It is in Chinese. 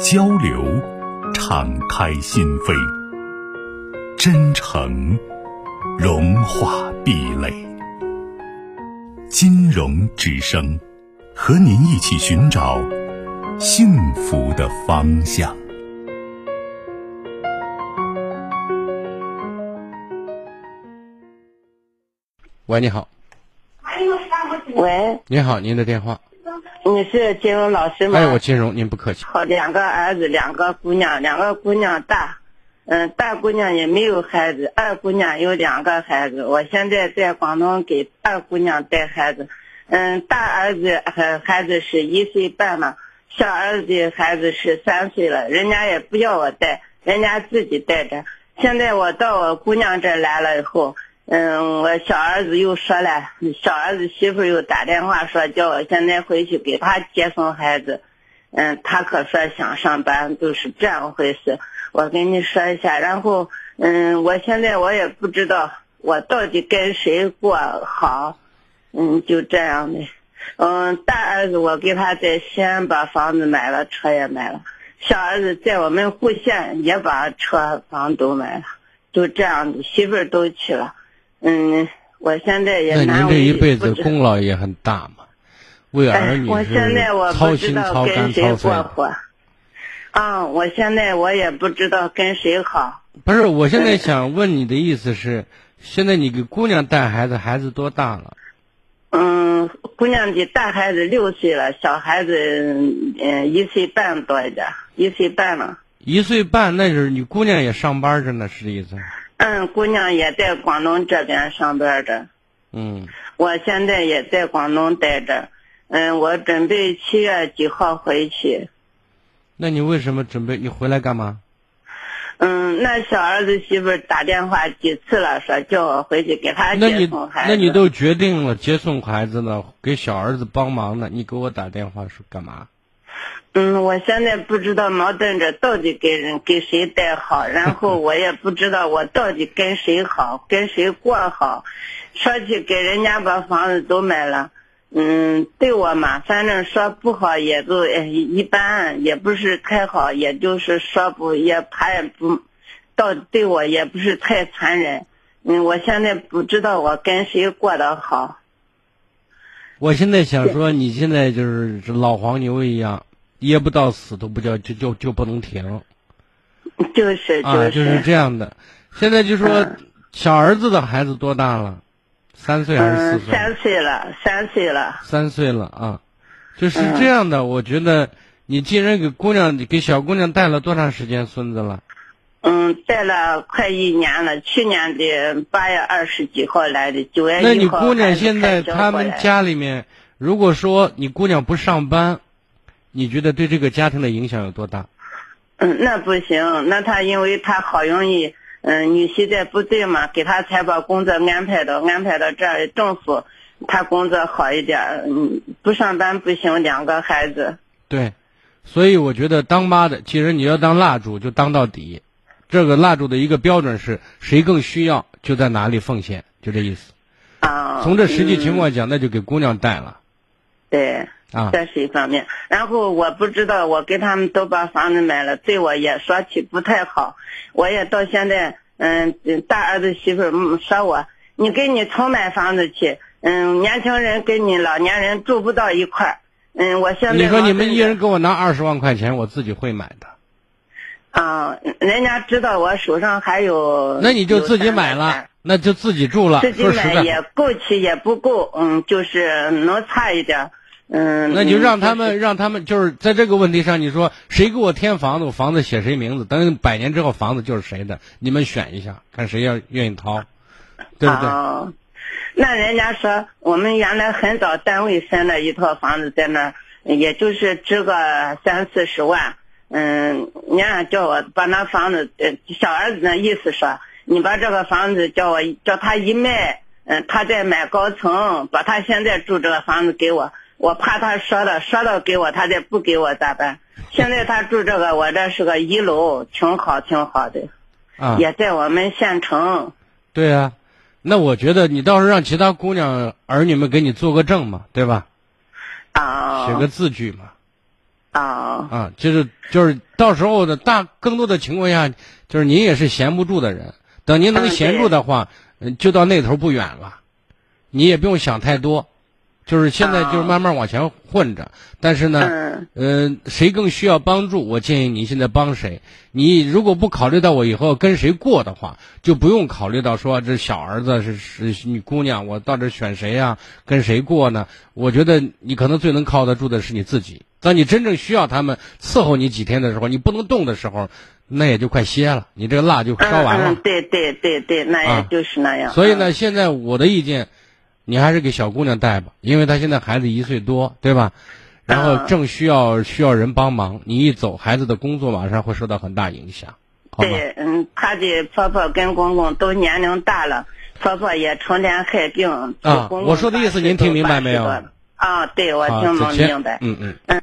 交流，敞开心扉；真诚，融化壁垒。金融之声，和您一起寻找幸福的方向。喂，你好。喂，你好，您的电话。你是金融老师吗？哎，我金融，您不客气。好，两个儿子，两个姑娘，两个姑娘大，嗯，大姑娘也没有孩子，二姑娘有两个孩子。我现在在广东给二姑娘带孩子，嗯，大儿子孩孩子是一岁半了，小儿子孩子是三岁了，人家也不要我带，人家自己带着。现在我到我姑娘这来了以后。嗯，我小儿子又说了，小儿子媳妇又打电话说叫我现在回去给他接送孩子。嗯，他可说想上班，就是这样回事。我跟你说一下，然后嗯，我现在我也不知道我到底跟谁过好。嗯，就这样的。嗯，大儿子我给他在西安把房子买了，车也买了。小儿子在我们户县也把车房都买了，就这样的，媳妇都去了。嗯，我现在也那您这一辈子功劳也很大嘛，为儿女是操心操肝操肺。啊，我现在我也不知道跟谁好。不是，我现在想问你的意思是，现在你给姑娘带孩子，孩子多大了？嗯，姑娘的大孩子六岁了，小孩子嗯一岁半多一点，一岁半了。一岁半，那就是你姑娘也上班着呢，是这意思？嗯，姑娘也在广东这边上班着。嗯，我现在也在广东待着。嗯，我准备七月几号回去。那你为什么准备？你回来干嘛？嗯，那小儿子媳妇打电话几次了，说叫我回去给他接送孩子。那你都决定了接送孩子了，给小儿子帮忙呢？你给我打电话是干嘛？嗯，我现在不知道矛盾着到底给人给谁带好，然后我也不知道我到底跟谁好，跟谁过好。说起给人家把房子都买了，嗯，对我嘛，反正说不好也就一般，也不是太好，也就是说不也他也不，到对我也不是太残忍。嗯，我现在不知道我跟谁过得好。我现在想说，你现在就是老黄牛一样。噎不到死都不叫就就就不能停，就是啊，就是这样的。现在就说小儿子的孩子多大了？三岁还是四岁？三岁了，三岁了。三岁了啊，就是这样的。我觉得你既然给姑娘给小姑娘带了多长时间孙子了？嗯，带了快一年了。去年的八月二十几号来的，九月一号。那你姑娘现在他们家里面，如果说你姑娘不上班？你觉得对这个家庭的影响有多大？嗯，那不行。那她因为她好容易，嗯，女婿在部队嘛，给她才把工作安排到安排到这儿。政府她工作好一点，嗯，不上班不行。两个孩子。对，所以我觉得当妈的，其实你要当蜡烛就当到底。这个蜡烛的一个标准是谁更需要就在哪里奉献，就这意思。啊。从这实际情况讲，那就给姑娘带了。对。啊，这是一方面。然后我不知道，我给他们都把房子买了，对我也说起不太好。我也到现在，嗯，大儿子媳妇说我，你给你重买房子去。嗯，年轻人跟你老年人住不到一块儿。嗯，我现在你说你们一人给我拿二十万块钱，我自己会买的。啊，人家知道我手上还有。那你就自己买了，那就自己住了。自己买也够起，也不够，嗯，就是能差一点。嗯，那就让他们，让他们就是在这个问题上，你说谁给我添房子，我房子写谁名字，等百年之后房子就是谁的，你们选一下，看谁要愿意掏，对不对？那人家说我们原来很早单位分了一套房子在那儿，也就是值个三四十万，嗯，娘叫我把那房子，呃，小儿子那意思说，你把这个房子叫我叫他一卖，嗯，他再买高层，把他现在住这个房子给我，我怕他说了说了给我，他再不给我咋办？现在他住这个，我这是个一楼，挺好挺好的，啊，也在我们县城。对啊，那我觉得你倒是让其他姑娘儿女们给你做个证嘛，对吧？啊。写个字据嘛。啊。啊，就是就是到时候的大更多的情况下，就是您也是闲不住的人。等您能闲住的话，嗯，就到那头不远了，你也不用想太多。就是现在就是慢慢往前混着，但是呢，嗯，谁更需要帮助？我建议你现在帮谁？你如果不考虑到我以后跟谁过的话，就不用考虑到说这小儿子是是你姑娘，我到底选谁呀？跟谁过呢？我觉得你可能最能靠得住的是你自己。当你真正需要他们伺候你几天的时候，你不能动的时候，那也就快歇了，你这个蜡就烧完了。嗯对对对对，那也就是那样。所以呢，现在我的意见。你还是给小姑娘带吧，因为她现在孩子一岁多，对吧？然后正需要需要人帮忙，你一走，孩子的工作马上会受到很大影响。对，嗯，她的婆婆跟公公都年龄大了，婆婆也成天害病。啊，我说的意思您听明白没有？啊，对，我听能明白。嗯嗯嗯。